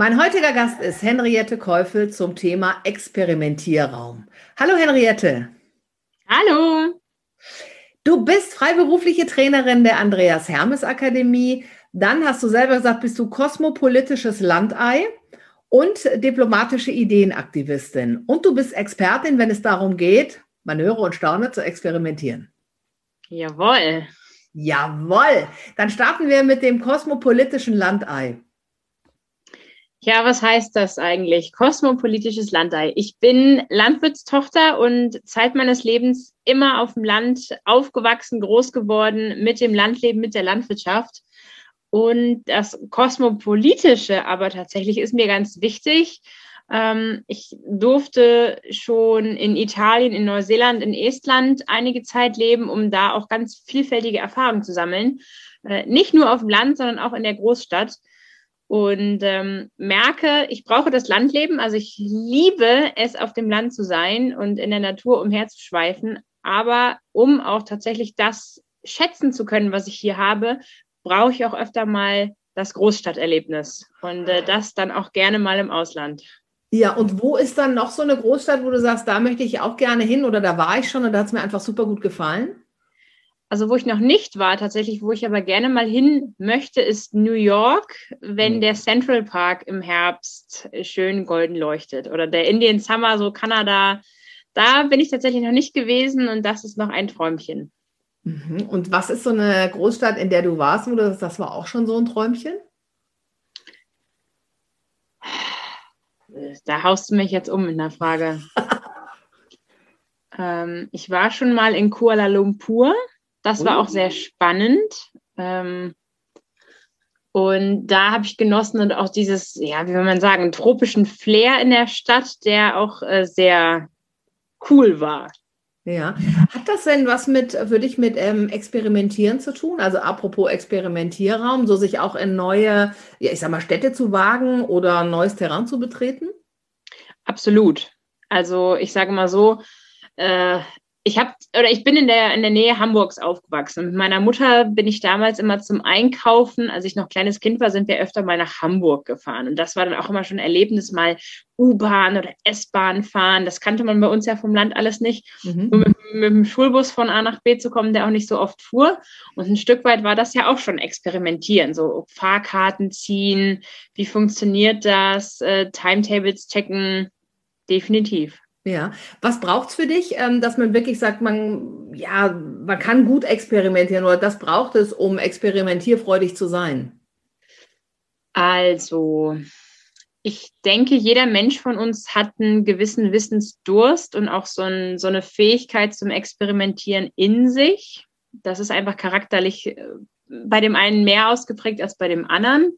Mein heutiger Gast ist Henriette Käufel zum Thema Experimentierraum. Hallo Henriette. Hallo. Du bist freiberufliche Trainerin der Andreas Hermes Akademie. Dann hast du selber gesagt, bist du kosmopolitisches Landei und diplomatische Ideenaktivistin. Und du bist Expertin, wenn es darum geht, man höre und staune, zu experimentieren. Jawohl. Jawohl. Dann starten wir mit dem kosmopolitischen Landei. Ja, was heißt das eigentlich? Kosmopolitisches Landei. Ich bin Landwirtstochter und Zeit meines Lebens immer auf dem Land aufgewachsen, groß geworden, mit dem Landleben, mit der Landwirtschaft. Und das Kosmopolitische aber tatsächlich ist mir ganz wichtig. Ähm, ich durfte schon in Italien, in Neuseeland, in Estland einige Zeit leben, um da auch ganz vielfältige Erfahrungen zu sammeln. Äh, nicht nur auf dem Land, sondern auch in der Großstadt und ähm, merke, ich brauche das Landleben. Also ich liebe es, auf dem Land zu sein und in der Natur umherzuschweifen. Aber um auch tatsächlich das schätzen zu können, was ich hier habe, brauche ich auch öfter mal das Großstadterlebnis und äh, das dann auch gerne mal im Ausland. Ja, und wo ist dann noch so eine Großstadt, wo du sagst, da möchte ich auch gerne hin oder da war ich schon und da hat es mir einfach super gut gefallen? Also wo ich noch nicht war, tatsächlich, wo ich aber gerne mal hin möchte, ist New York, wenn mhm. der Central Park im Herbst schön golden leuchtet. Oder der Indian Summer, so Kanada. Da bin ich tatsächlich noch nicht gewesen und das ist noch ein Träumchen. Mhm. Und was ist so eine Großstadt, in der du warst, wo du das war auch schon so ein Träumchen? Da haust du mich jetzt um in der Frage. ähm, ich war schon mal in Kuala Lumpur. Das war auch sehr spannend. Ähm, und da habe ich genossen und auch dieses, ja, wie will man sagen, tropischen Flair in der Stadt, der auch äh, sehr cool war. Ja. Hat das denn was mit für dich mit ähm, Experimentieren zu tun? Also apropos Experimentierraum, so sich auch in neue, ja, ich sag mal, Städte zu wagen oder neues Terrain zu betreten? Absolut. Also ich sage mal so, äh, ich habe oder ich bin in der in der Nähe Hamburgs aufgewachsen. Mit meiner Mutter bin ich damals immer zum Einkaufen, als ich noch kleines Kind war, sind wir öfter mal nach Hamburg gefahren und das war dann auch immer schon ein Erlebnis mal U-Bahn oder S-Bahn fahren. Das kannte man bei uns ja vom Land alles nicht. Mhm. Nur mit, mit dem Schulbus von A nach B zu kommen, der auch nicht so oft fuhr. Und ein Stück weit war das ja auch schon experimentieren, so Fahrkarten ziehen, wie funktioniert das, äh, Timetables checken, definitiv. Ja, was braucht es für dich, ähm, dass man wirklich sagt, man, ja, man kann gut experimentieren oder das braucht es, um experimentierfreudig zu sein? Also, ich denke, jeder Mensch von uns hat einen gewissen Wissensdurst und auch so, ein, so eine Fähigkeit zum Experimentieren in sich. Das ist einfach charakterlich äh, bei dem einen mehr ausgeprägt als bei dem anderen.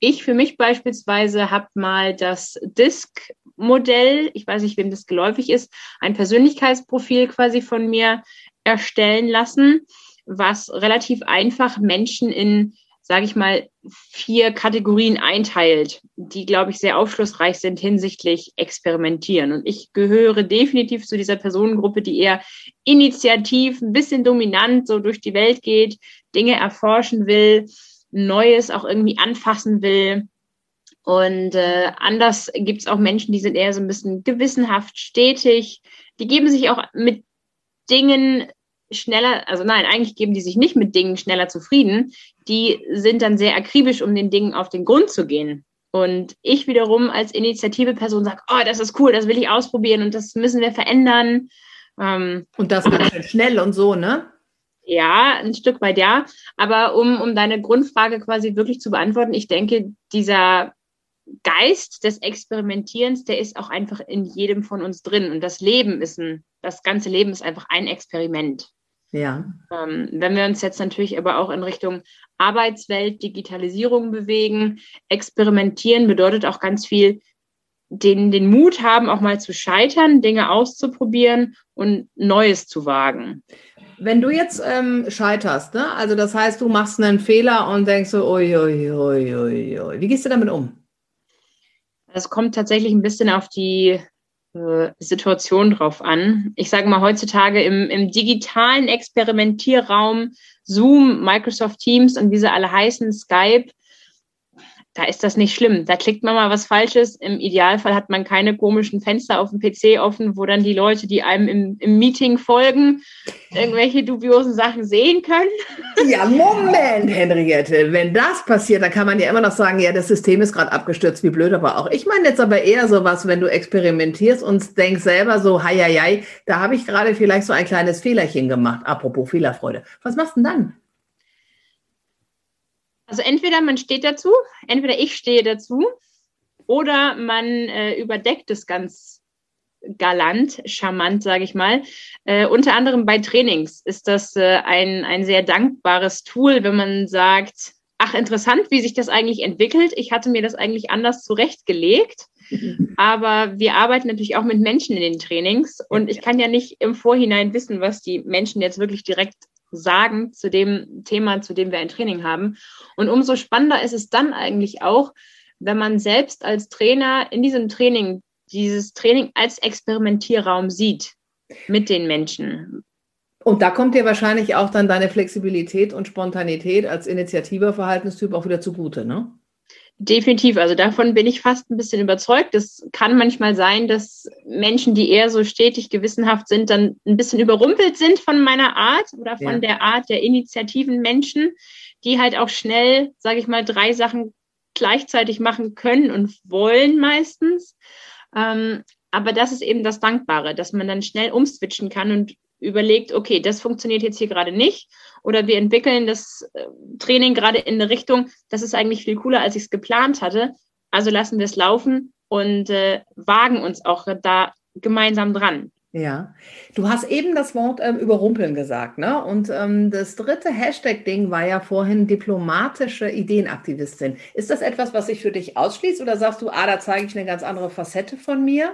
Ich für mich beispielsweise habe mal das Disk Modell, ich weiß nicht, wem das geläufig ist, ein Persönlichkeitsprofil quasi von mir erstellen lassen, was relativ einfach Menschen in, sage ich mal, vier Kategorien einteilt, die, glaube ich, sehr aufschlussreich sind hinsichtlich Experimentieren. Und ich gehöre definitiv zu dieser Personengruppe, die eher initiativ, ein bisschen dominant so durch die Welt geht, Dinge erforschen will, Neues auch irgendwie anfassen will und äh, anders gibt es auch Menschen, die sind eher so ein bisschen gewissenhaft, stetig. Die geben sich auch mit Dingen schneller, also nein, eigentlich geben die sich nicht mit Dingen schneller zufrieden. Die sind dann sehr akribisch, um den Dingen auf den Grund zu gehen. Und ich wiederum als Initiative-Person sage, oh, das ist cool, das will ich ausprobieren und das müssen wir verändern. Ähm, und das ganz schnell und so, ne? Ja, ein Stück weit ja. Aber um, um deine Grundfrage quasi wirklich zu beantworten, ich denke, dieser Geist des Experimentierens, der ist auch einfach in jedem von uns drin. Und das Leben ist ein, das ganze Leben ist einfach ein Experiment. Ja. Ähm, wenn wir uns jetzt natürlich aber auch in Richtung Arbeitswelt, Digitalisierung bewegen, experimentieren bedeutet auch ganz viel, den, den Mut haben, auch mal zu scheitern, Dinge auszuprobieren und Neues zu wagen. Wenn du jetzt ähm, scheiterst, ne? also das heißt, du machst einen Fehler und denkst so, ui, ui, ui, ui, ui. wie gehst du damit um? Es kommt tatsächlich ein bisschen auf die äh, Situation drauf an. Ich sage mal, heutzutage im, im digitalen Experimentierraum, Zoom, Microsoft Teams und wie sie alle heißen, Skype, da ist das nicht schlimm. Da klickt man mal was Falsches. Im Idealfall hat man keine komischen Fenster auf dem PC offen, wo dann die Leute, die einem im, im Meeting folgen, irgendwelche dubiosen Sachen sehen können. Ja, Moment, Henriette. Wenn das passiert, dann kann man ja immer noch sagen, ja, das System ist gerade abgestürzt, wie blöd aber auch. Ich meine jetzt aber eher so was, wenn du experimentierst und denkst selber so, hei, hei, hei, da habe ich gerade vielleicht so ein kleines Fehlerchen gemacht. Apropos Fehlerfreude. Was machst du denn dann? Also entweder man steht dazu, entweder ich stehe dazu oder man äh, überdeckt es ganz galant, charmant, sage ich mal. Äh, unter anderem bei Trainings ist das äh, ein, ein sehr dankbares Tool, wenn man sagt, ach interessant, wie sich das eigentlich entwickelt. Ich hatte mir das eigentlich anders zurechtgelegt. Aber wir arbeiten natürlich auch mit Menschen in den Trainings und ich kann ja nicht im Vorhinein wissen, was die Menschen jetzt wirklich direkt sagen zu dem Thema, zu dem wir ein Training haben. Und umso spannender ist es dann eigentlich auch, wenn man selbst als Trainer in diesem Training dieses Training als Experimentierraum sieht mit den Menschen. Und da kommt dir wahrscheinlich auch dann deine Flexibilität und Spontanität als initiativer Verhaltenstyp auch wieder zugute, ne? Definitiv, also davon bin ich fast ein bisschen überzeugt. Es kann manchmal sein, dass Menschen, die eher so stetig gewissenhaft sind, dann ein bisschen überrumpelt sind von meiner Art oder von ja. der Art der initiativen Menschen, die halt auch schnell, sage ich mal, drei Sachen gleichzeitig machen können und wollen meistens. Ähm, aber das ist eben das Dankbare, dass man dann schnell umswitchen kann und überlegt, okay, das funktioniert jetzt hier gerade nicht oder wir entwickeln das äh, Training gerade in eine Richtung, das ist eigentlich viel cooler, als ich es geplant hatte. Also lassen wir es laufen und äh, wagen uns auch da gemeinsam dran. Ja, du hast eben das Wort ähm, überrumpeln gesagt, ne? Und ähm, das dritte Hashtag-Ding war ja vorhin diplomatische Ideenaktivistin. Ist das etwas, was sich für dich ausschließt oder sagst du, ah, da zeige ich eine ganz andere Facette von mir?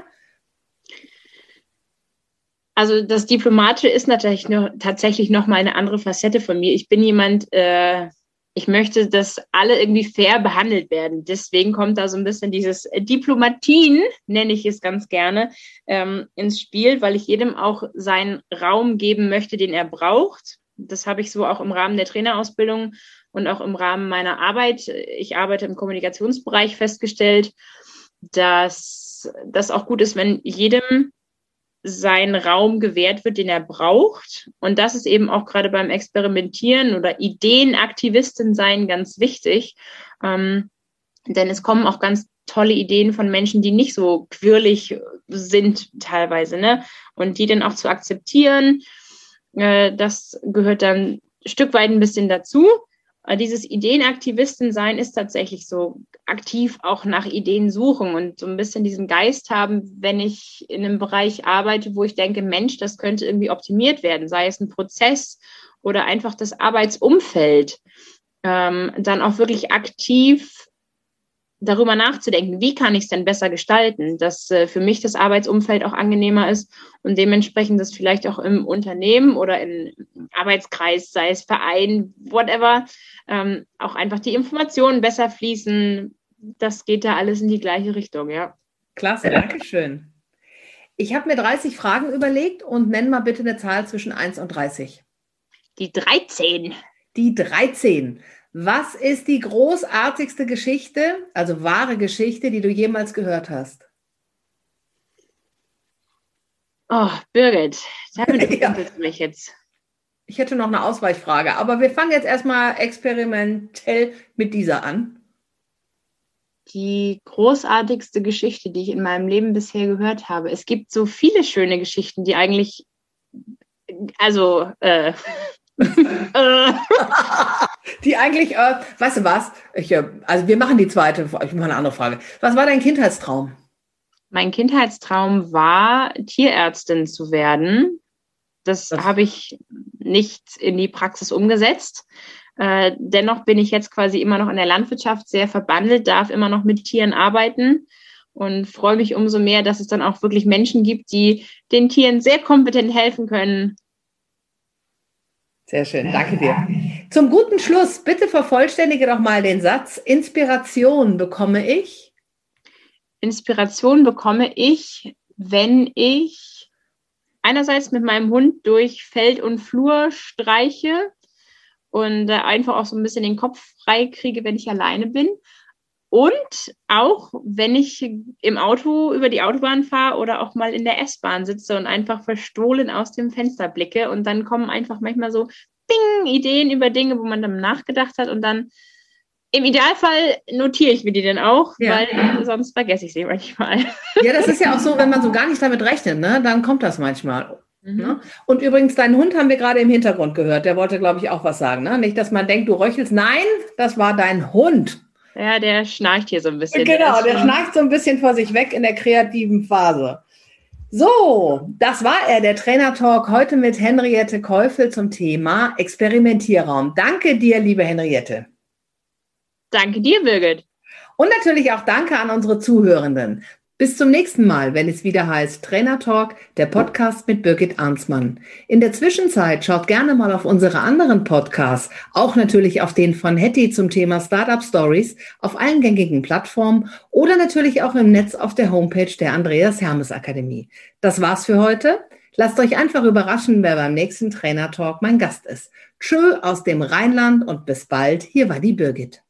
Also das Diplomatische ist natürlich noch, tatsächlich noch mal eine andere Facette von mir. Ich bin jemand, äh, ich möchte, dass alle irgendwie fair behandelt werden. Deswegen kommt da so ein bisschen dieses Diplomatien, nenne ich es ganz gerne, ähm, ins Spiel, weil ich jedem auch seinen Raum geben möchte, den er braucht. Das habe ich so auch im Rahmen der Trainerausbildung und auch im Rahmen meiner Arbeit. Ich arbeite im Kommunikationsbereich festgestellt, dass das auch gut ist, wenn jedem sein Raum gewährt wird, den er braucht. Und das ist eben auch gerade beim Experimentieren oder Ideenaktivistin sein ganz wichtig. Ähm, denn es kommen auch ganz tolle Ideen von Menschen, die nicht so quirlig sind teilweise. Ne? Und die dann auch zu akzeptieren, äh, das gehört dann Stück weit ein bisschen dazu. Äh, dieses Ideenaktivisten sein ist tatsächlich so aktiv auch nach Ideen suchen und so ein bisschen diesen Geist haben, wenn ich in einem Bereich arbeite, wo ich denke, Mensch, das könnte irgendwie optimiert werden, sei es ein Prozess oder einfach das Arbeitsumfeld, ähm, dann auch wirklich aktiv darüber nachzudenken, wie kann ich es denn besser gestalten, dass äh, für mich das Arbeitsumfeld auch angenehmer ist und dementsprechend das vielleicht auch im Unternehmen oder im Arbeitskreis, sei es Verein, whatever, ähm, auch einfach die Informationen besser fließen. Das geht da alles in die gleiche Richtung, ja. Klasse, danke schön. Ich habe mir 30 Fragen überlegt und nenn mal bitte eine Zahl zwischen 1 und 30. Die 13. Die 13. Was ist die großartigste Geschichte, also wahre Geschichte, die du jemals gehört hast? Oh, Birgit, damit ja. du mich jetzt. Ich hätte noch eine Ausweichfrage, aber wir fangen jetzt erstmal experimentell mit dieser an. Die großartigste Geschichte, die ich in meinem Leben bisher gehört habe. Es gibt so viele schöne Geschichten, die eigentlich, also äh, die eigentlich, äh, weißt du was? Ich, äh, also wir machen die zweite, ich mache eine andere Frage. Was war dein Kindheitstraum? Mein Kindheitstraum war, Tierärztin zu werden. Das, das habe ich nicht in die Praxis umgesetzt. Äh, dennoch bin ich jetzt quasi immer noch in der Landwirtschaft sehr verbandelt, darf immer noch mit Tieren arbeiten und freue mich umso mehr, dass es dann auch wirklich Menschen gibt, die den Tieren sehr kompetent helfen können. Sehr schön, danke dir. Zum guten Schluss, bitte vervollständige doch mal den Satz, Inspiration bekomme ich? Inspiration bekomme ich, wenn ich einerseits mit meinem Hund durch Feld und Flur streiche und einfach auch so ein bisschen den Kopf frei kriege, wenn ich alleine bin. Und auch, wenn ich im Auto über die Autobahn fahre oder auch mal in der S-Bahn sitze und einfach verstohlen aus dem Fenster blicke und dann kommen einfach manchmal so Bing, Ideen über Dinge, wo man dann nachgedacht hat und dann im Idealfall notiere ich mir die dann auch, ja. weil sonst vergesse ich sie manchmal. Ja, das ist ja auch so, wenn man so gar nicht damit rechnet, ne? dann kommt das manchmal. Mhm. Ne? Und übrigens, deinen Hund haben wir gerade im Hintergrund gehört. Der wollte, glaube ich, auch was sagen. Ne? Nicht, dass man denkt, du röchelst. Nein, das war dein Hund. Ja, der schnarcht hier so ein bisschen. Genau, der, der schnarcht so ein bisschen vor sich weg in der kreativen Phase. So, das war er, der Trainer-Talk heute mit Henriette Käufel zum Thema Experimentierraum. Danke dir, liebe Henriette. Danke dir, Birgit. Und natürlich auch danke an unsere Zuhörenden. Bis zum nächsten Mal, wenn es wieder heißt Trainer Talk, der Podcast mit Birgit Arnsmann. In der Zwischenzeit schaut gerne mal auf unsere anderen Podcasts, auch natürlich auf den von Hetty zum Thema Startup Stories auf allen gängigen Plattformen oder natürlich auch im Netz auf der Homepage der Andreas Hermes Akademie. Das war's für heute. Lasst euch einfach überraschen, wer beim nächsten Trainer Talk mein Gast ist. Tschö aus dem Rheinland und bis bald. Hier war die Birgit.